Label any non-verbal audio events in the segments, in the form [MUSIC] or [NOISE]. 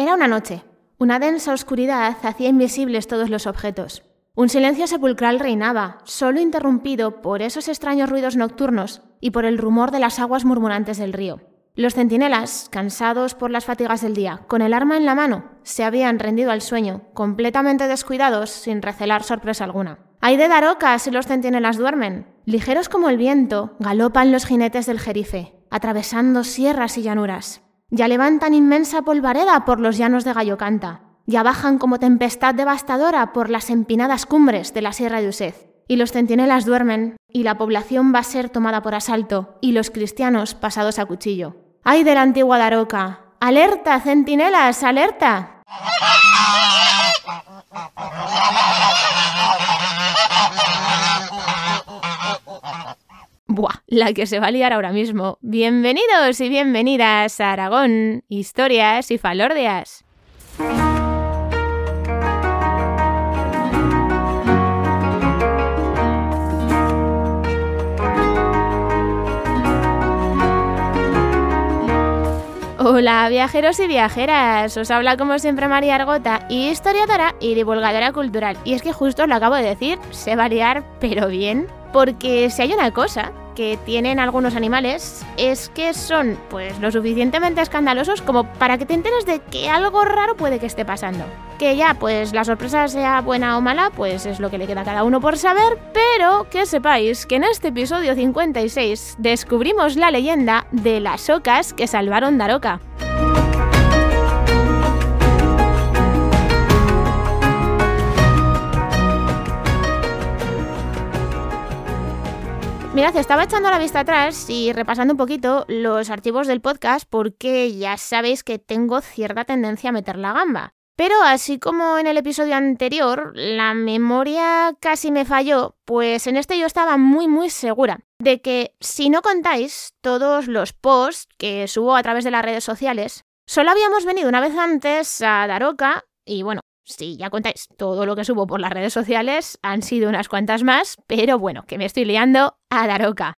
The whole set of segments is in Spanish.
Era una noche. Una densa oscuridad hacía invisibles todos los objetos. Un silencio sepulcral reinaba, solo interrumpido por esos extraños ruidos nocturnos y por el rumor de las aguas murmurantes del río. Los centinelas, cansados por las fatigas del día, con el arma en la mano, se habían rendido al sueño, completamente descuidados, sin recelar sorpresa alguna. Hay de Daroca si los centinelas duermen. Ligeros como el viento, galopan los jinetes del jerife, atravesando sierras y llanuras. Ya levantan inmensa polvareda por los llanos de Gallocanta. Ya bajan como tempestad devastadora por las empinadas cumbres de la Sierra de Usez. Y los centinelas duermen, y la población va a ser tomada por asalto, y los cristianos pasados a cuchillo. ¡Ay de la antigua Daroca! ¡Alerta, centinelas, alerta! [LAUGHS] La que se va a liar ahora mismo. Bienvenidos y bienvenidas a Aragón, historias y falordias. Hola viajeros y viajeras, os habla como siempre María Argota, historiadora y divulgadora cultural. Y es que justo lo acabo de decir, sé variar, pero bien, porque si hay una cosa que tienen algunos animales es que son pues lo suficientemente escandalosos como para que te enteres de que algo raro puede que esté pasando. Que ya pues la sorpresa sea buena o mala, pues es lo que le queda a cada uno por saber, pero que sepáis que en este episodio 56 descubrimos la leyenda de las ocas que salvaron Daroca. Mirad, estaba echando la vista atrás y repasando un poquito los archivos del podcast porque ya sabéis que tengo cierta tendencia a meter la gamba. Pero así como en el episodio anterior, la memoria casi me falló, pues en este yo estaba muy muy segura de que si no contáis todos los posts que subo a través de las redes sociales, solo habíamos venido una vez antes a Daroca y bueno, si ya contáis todo lo que subo por las redes sociales, han sido unas cuantas más, pero bueno, que me estoy liando a Daroca.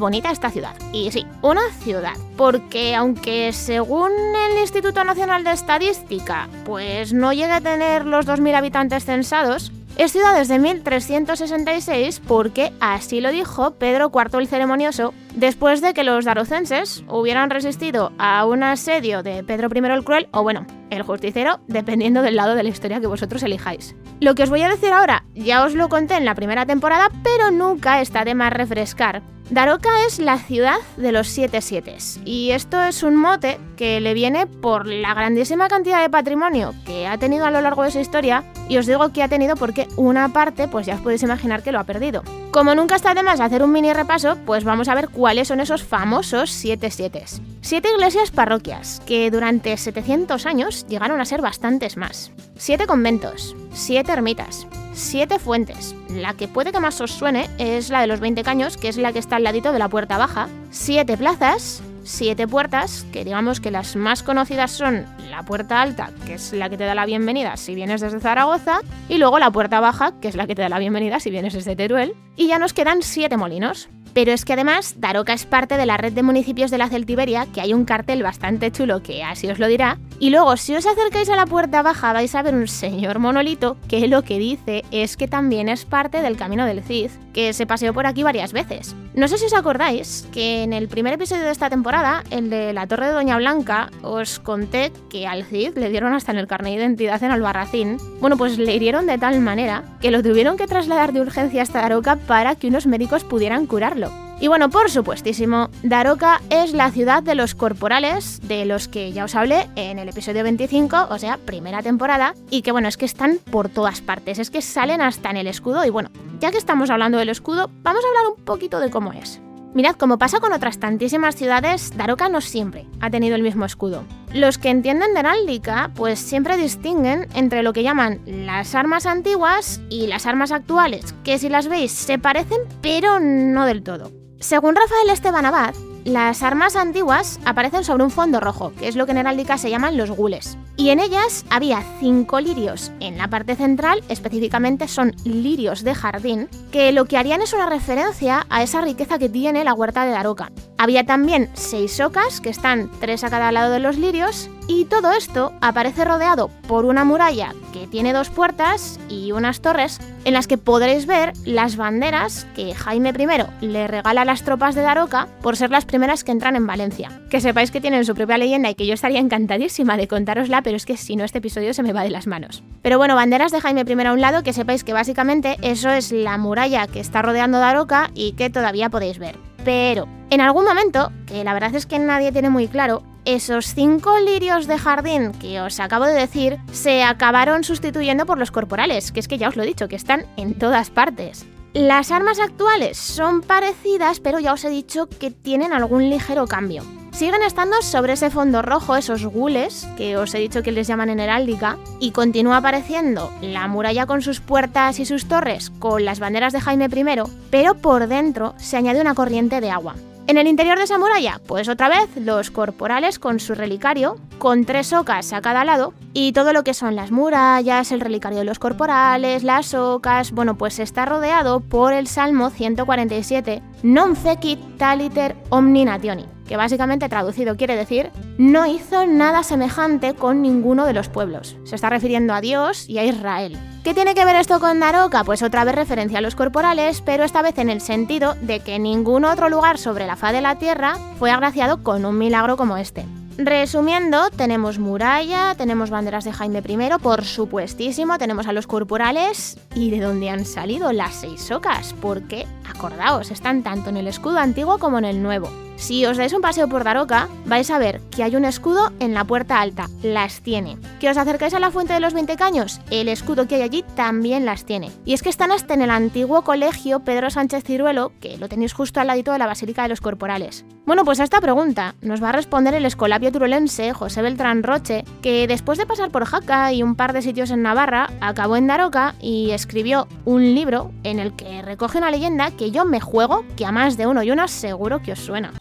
Bonita esta ciudad. Y sí, una ciudad. Porque aunque según el Instituto Nacional de Estadística, pues no llega a tener los 2.000 habitantes censados, es ciudad desde 1366 porque así lo dijo Pedro IV el Ceremonioso después de que los darocenses hubieran resistido a un asedio de Pedro I el Cruel o bueno, el justicero, dependiendo del lado de la historia que vosotros elijáis. Lo que os voy a decir ahora ya os lo conté en la primera temporada, pero nunca está de más refrescar. Daroca es la ciudad de los siete sietes, y esto es un mote que le viene por la grandísima cantidad de patrimonio que ha tenido a lo largo de su historia, y os digo que ha tenido porque una parte, pues ya os podéis imaginar que lo ha perdido. Como nunca está de más hacer un mini repaso, pues vamos a ver cuáles son esos famosos siete sietes. Siete iglesias parroquias, que durante 700 años llegaron a ser bastantes más. Siete conventos, siete ermitas, siete fuentes. La que puede que más os suene es la de los 20 caños, que es la que está al ladito de la puerta baja. Siete plazas, siete puertas, que digamos que las más conocidas son la puerta alta, que es la que te da la bienvenida si vienes desde Zaragoza, y luego la puerta baja, que es la que te da la bienvenida si vienes desde Teruel. Y ya nos quedan siete molinos. Pero es que además Daroca es parte de la red de municipios de la Celtiberia, que hay un cartel bastante chulo que así os lo dirá. Y luego, si os acercáis a la puerta baja, vais a ver un señor monolito que lo que dice es que también es parte del Camino del Cid, que se paseó por aquí varias veces. No sé si os acordáis que en el primer episodio de esta temporada, el de la Torre de Doña Blanca, os conté que al Cid le dieron hasta en el carnet de identidad en Albarracín. Bueno, pues le hirieron de tal manera que lo tuvieron que trasladar de urgencia hasta Daroca para que unos médicos pudieran curarlo. Y bueno, por supuestísimo, Daroca es la ciudad de los corporales, de los que ya os hablé en el episodio 25, o sea, primera temporada, y que bueno, es que están por todas partes, es que salen hasta en el escudo, y bueno, ya que estamos hablando del escudo, vamos a hablar un poquito de cómo es. Mirad, como pasa con otras tantísimas ciudades, Daroca no siempre ha tenido el mismo escudo. Los que entienden de heráldica, pues siempre distinguen entre lo que llaman las armas antiguas y las armas actuales, que si las veis se parecen, pero no del todo. Según Rafael Esteban Abad, las armas antiguas aparecen sobre un fondo rojo, que es lo que en heráldica se llaman los gules. Y en ellas había cinco lirios en la parte central, específicamente son lirios de jardín, que lo que harían es una referencia a esa riqueza que tiene la huerta de Daroca. Había también seis ocas, que están tres a cada lado de los lirios, y todo esto aparece rodeado por una muralla que tiene dos puertas y unas torres en las que podréis ver las banderas que Jaime I le regala a las tropas de Daroca por ser las primeras que entran en Valencia. Que sepáis que tienen su propia leyenda y que yo estaría encantadísima de contárosla, pero es que si no este episodio se me va de las manos. Pero bueno, banderas de Jaime I a un lado, que sepáis que básicamente eso es la muralla que está rodeando Daroca y que todavía podéis ver. Pero en algún momento, que la verdad es que nadie tiene muy claro, esos cinco lirios de jardín que os acabo de decir se acabaron sustituyendo por los corporales, que es que ya os lo he dicho, que están en todas partes. Las armas actuales son parecidas, pero ya os he dicho que tienen algún ligero cambio. Siguen estando sobre ese fondo rojo esos gules, que os he dicho que les llaman en heráldica, y continúa apareciendo la muralla con sus puertas y sus torres con las banderas de Jaime I, pero por dentro se añade una corriente de agua. En el interior de esa muralla, pues otra vez los corporales con su relicario, con tres ocas a cada lado, y todo lo que son las murallas, el relicario de los corporales, las ocas, bueno, pues está rodeado por el Salmo 147, Non fecit taliter omni nationi, que básicamente traducido quiere decir no hizo nada semejante con ninguno de los pueblos. Se está refiriendo a Dios y a Israel. ¿Qué tiene que ver esto con Daroca? Pues otra vez referencia a los corporales, pero esta vez en el sentido de que ningún otro lugar sobre la faz de la Tierra fue agraciado con un milagro como este. Resumiendo, tenemos muralla, tenemos banderas de Jaime I, por supuestísimo, tenemos a los corporales y de dónde han salido las seis ocas, porque, acordaos, están tanto en el escudo antiguo como en el nuevo. Si os dais un paseo por Daroca, vais a ver que hay un escudo en la puerta alta, las tiene. Que os acercáis a la fuente de los 20 caños, el escudo que hay allí también las tiene. Y es que están hasta en el antiguo colegio Pedro Sánchez Ciruelo, que lo tenéis justo al ladito de la Basílica de los Corporales. Bueno, pues a esta pregunta nos va a responder el escolapio turolense José Beltrán Roche, que después de pasar por Jaca y un par de sitios en Navarra, acabó en Daroca y escribió un libro en el que recoge una leyenda que yo me juego que a más de uno y una seguro que os suena.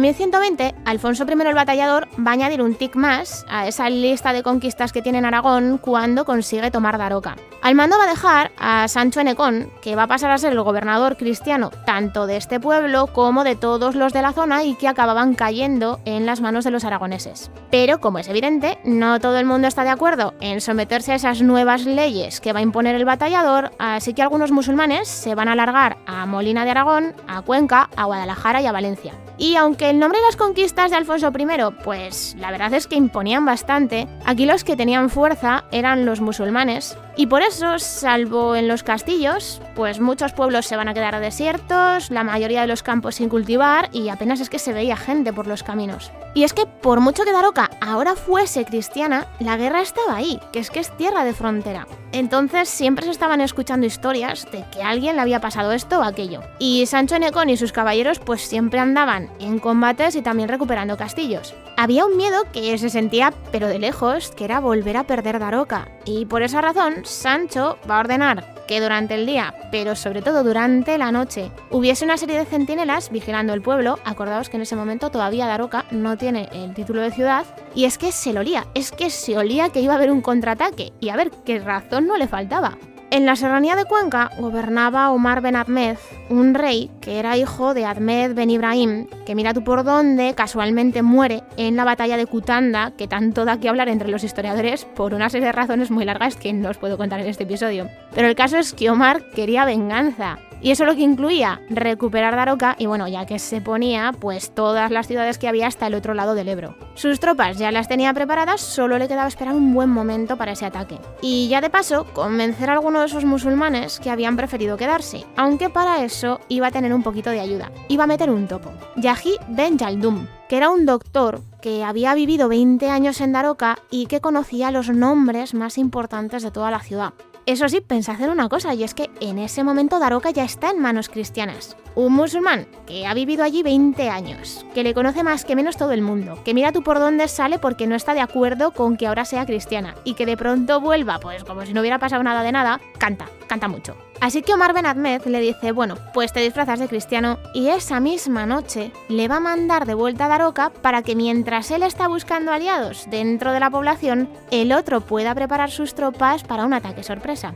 En 1120, Alfonso I el Batallador va a añadir un tic más a esa lista de conquistas que tiene en Aragón cuando consigue tomar Daroca. Al mando va a dejar a Sancho Enecón, que va a pasar a ser el gobernador cristiano tanto de este pueblo como de todos los de la zona y que acababan cayendo en las manos de los aragoneses. Pero, como es evidente, no todo el mundo está de acuerdo en someterse a esas nuevas leyes que va a imponer el batallador, así que algunos musulmanes se van a alargar a Molina de Aragón, a Cuenca, a Guadalajara y a Valencia. Y aunque el nombre y las conquistas de Alfonso I, pues la verdad es que imponían bastante, aquí los que tenían fuerza eran los musulmanes, y por eso, salvo en los castillos, pues muchos pueblos se van a quedar desiertos, la mayoría de los campos sin cultivar y apenas es que se veía gente por los caminos. Y es que por mucho que Daroca ahora fuese cristiana, la guerra estaba ahí, que es que es tierra de frontera. Entonces siempre se estaban escuchando historias de que a alguien le había pasado esto o aquello. Y Sancho Enecón y sus caballeros pues siempre andaban en combates y también recuperando castillos. Había un miedo que se sentía, pero de lejos, que era volver a perder Daroca. Y por esa razón, Sancho va a ordenar que durante el día, pero sobre todo durante la noche, hubiese una serie de centinelas vigilando el pueblo. Acordaos que en ese momento todavía Daroca no tiene el título de ciudad. Y es que se lo olía, es que se olía que iba a haber un contraataque. Y a ver, qué razón no le faltaba. En la serranía de Cuenca gobernaba Omar Ben Ahmed, un rey que era hijo de Ahmed Ben Ibrahim, que mira tú por dónde casualmente muere en la batalla de Cutanda, que tanto da que hablar entre los historiadores por una serie de razones muy largas que no os puedo contar en este episodio. Pero el caso es que Omar quería venganza y eso lo que incluía recuperar Daroca y bueno, ya que se ponía pues todas las ciudades que había hasta el otro lado del Ebro. Sus tropas ya las tenía preparadas, solo le quedaba esperar un buen momento para ese ataque. Y ya de paso, convencer a alguno de esos musulmanes que habían preferido quedarse, aunque para eso iba a tener un poquito de ayuda. Iba a meter un topo. Yahi Ben Yaldum, que era un doctor que había vivido 20 años en Daroca y que conocía los nombres más importantes de toda la ciudad. Eso sí, pensad en una cosa, y es que en ese momento Daroca ya está en manos cristianas. Un musulmán que ha vivido allí 20 años, que le conoce más que menos todo el mundo, que mira tú por dónde sale porque no está de acuerdo con que ahora sea cristiana, y que de pronto vuelva, pues como si no hubiera pasado nada de nada, canta, canta mucho. Así que Omar Ben Ahmed le dice, bueno, pues te disfrazas de cristiano y esa misma noche le va a mandar de vuelta a Daroca para que mientras él está buscando aliados dentro de la población, el otro pueda preparar sus tropas para un ataque sorpresa.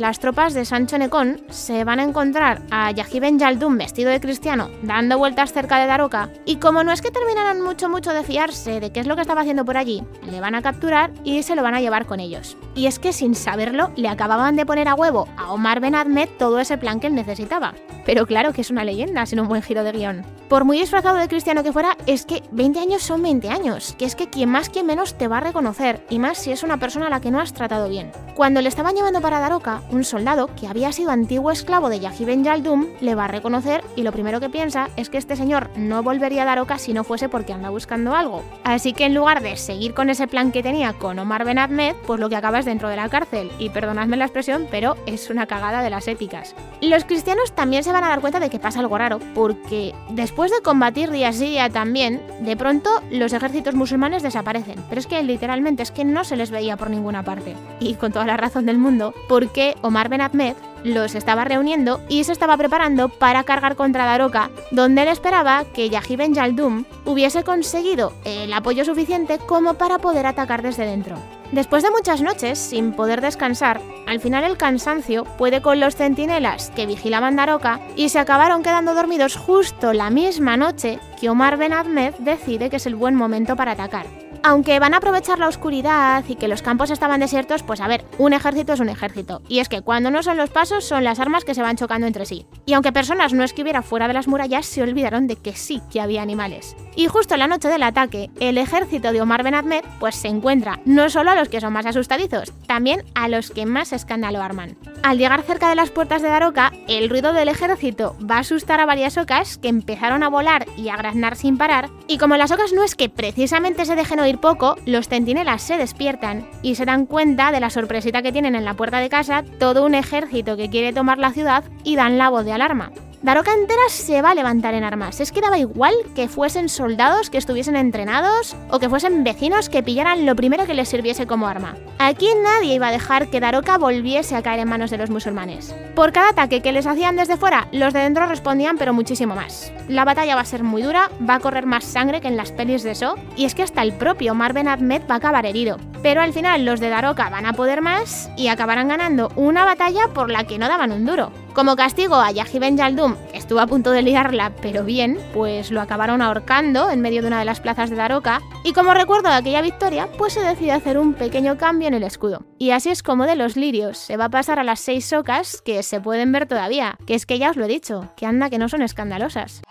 Las tropas de Sancho Necón se van a encontrar a Yahí Ben Yaldum vestido de cristiano dando vueltas cerca de Daroca y como no es que terminaran mucho mucho de fiarse de qué es lo que estaba haciendo por allí, le van a capturar y se lo van a llevar con ellos. Y es que sin saberlo le acababan de poner a huevo Omar Ben Ahmed todo ese plan que él necesitaba. Pero claro que es una leyenda sin un buen giro de guion. Por muy disfrazado de cristiano que fuera, es que 20 años son 20 años, que es que quien más quien menos te va a reconocer, y más si es una persona a la que no has tratado bien. Cuando le estaban llevando para Daroca, un soldado que había sido antiguo esclavo de Yahi Ben Yaldum le va a reconocer y lo primero que piensa es que este señor no volvería a Daroca si no fuese porque anda buscando algo. Así que en lugar de seguir con ese plan que tenía con Omar Ben Ahmed, pues lo que acaba es dentro de la cárcel. Y perdonadme la expresión, pero es una cagada de las épicas. Los cristianos también se van a dar cuenta de que pasa algo raro, porque después de combatir día sí día también, de pronto los ejércitos musulmanes desaparecen. Pero es que literalmente es que no se les veía por ninguna parte. Y con toda la razón del mundo, porque Omar Ben Ahmed los estaba reuniendo y se estaba preparando para cargar contra Daroca, donde él esperaba que Yahi Ben Yaldum hubiese conseguido el apoyo suficiente como para poder atacar desde dentro. Después de muchas noches sin poder descansar, al final el cansancio puede con los centinelas que vigilaban Daroca y se acabaron quedando dormidos justo la misma noche que Omar Ben Ahmed decide que es el buen momento para atacar. Aunque van a aprovechar la oscuridad y que los campos estaban desiertos, pues a ver, un ejército es un ejército. Y es que cuando no son los pasos, son las armas que se van chocando entre sí. Y aunque personas no escribiera fuera de las murallas, se olvidaron de que sí que había animales. Y justo la noche del ataque, el ejército de Omar Ben Ahmed pues se encuentra no solo a los que son más asustadizos, también a los que más escándalo arman. Al llegar cerca de las puertas de Daroca, el ruido del ejército va a asustar a varias ocas que empezaron a volar y a graznar sin parar, y como las ocas no es que precisamente se dejen oír poco, los centinelas se despiertan y se dan cuenta de la sorpresita que tienen en la puerta de casa todo un ejército que quiere tomar la ciudad y dan la voz de alarma. Daroca entera se va a levantar en armas. Es que daba igual que fuesen soldados que estuviesen entrenados o que fuesen vecinos que pillaran lo primero que les sirviese como arma. Aquí nadie iba a dejar que Daroca volviese a caer en manos de los musulmanes. Por cada ataque que les hacían desde fuera, los de dentro respondían pero muchísimo más. La batalla va a ser muy dura, va a correr más sangre que en las pelis de eso, y es que hasta el propio Mar Ben Ahmed va a acabar herido. Pero al final los de Daroca van a poder más y acabarán ganando una batalla por la que no daban un duro. Como castigo a Yahi Ben Yaldum, que estuvo a punto de liarla, pero bien, pues lo acabaron ahorcando en medio de una de las plazas de Daroca, y como recuerdo de aquella victoria, pues se decide hacer un pequeño cambio en el escudo. Y así es como de los lirios se va a pasar a las seis socas que se pueden ver todavía, que es que ya os lo he dicho, que anda que no son escandalosas.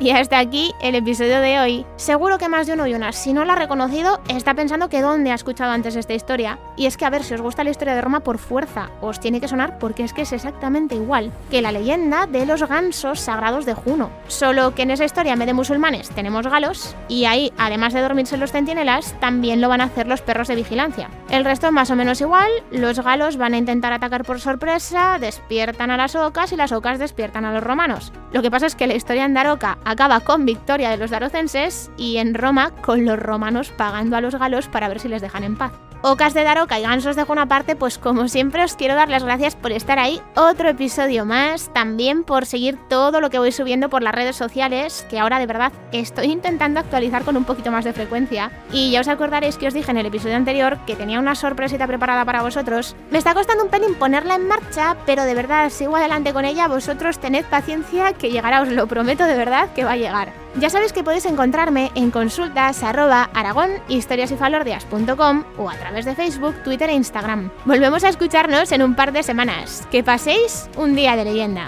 Y hasta aquí el episodio de hoy. Seguro que más de uno y una, si no la ha reconocido, está pensando que dónde ha escuchado antes esta historia. Y es que a ver, si os gusta la historia de Roma por fuerza, os tiene que sonar porque es que es exactamente igual que la leyenda de los gansos sagrados de Juno. Solo que en esa historia, en vez de musulmanes, tenemos galos, y ahí, además de dormirse los centinelas, también lo van a hacer los perros de vigilancia. El resto es más o menos igual, los galos van a intentar atacar por sorpresa, despiertan a las ocas y las ocas despiertan a los romanos. Lo que pasa es que la historia en Daroca acaba con victoria de los darocenses y en Roma con los romanos pagando a los galos para ver si les dejan en paz. Ocas de Daroca y Gansos de una parte, pues como siempre os quiero dar las gracias por estar ahí otro episodio más, también por seguir todo lo que voy subiendo por las redes sociales, que ahora de verdad estoy intentando actualizar con un poquito más de frecuencia. Y ya os acordaréis que os dije en el episodio anterior que tenía una sorpresita preparada para vosotros. Me está costando un pelín ponerla en marcha, pero de verdad sigo adelante con ella, vosotros tened paciencia que llegará, os lo prometo de verdad que va a llegar. Ya sabéis que podéis encontrarme en consultas arroba o a través de Facebook, Twitter e Instagram. Volvemos a escucharnos en un par de semanas. Que paséis un día de leyenda.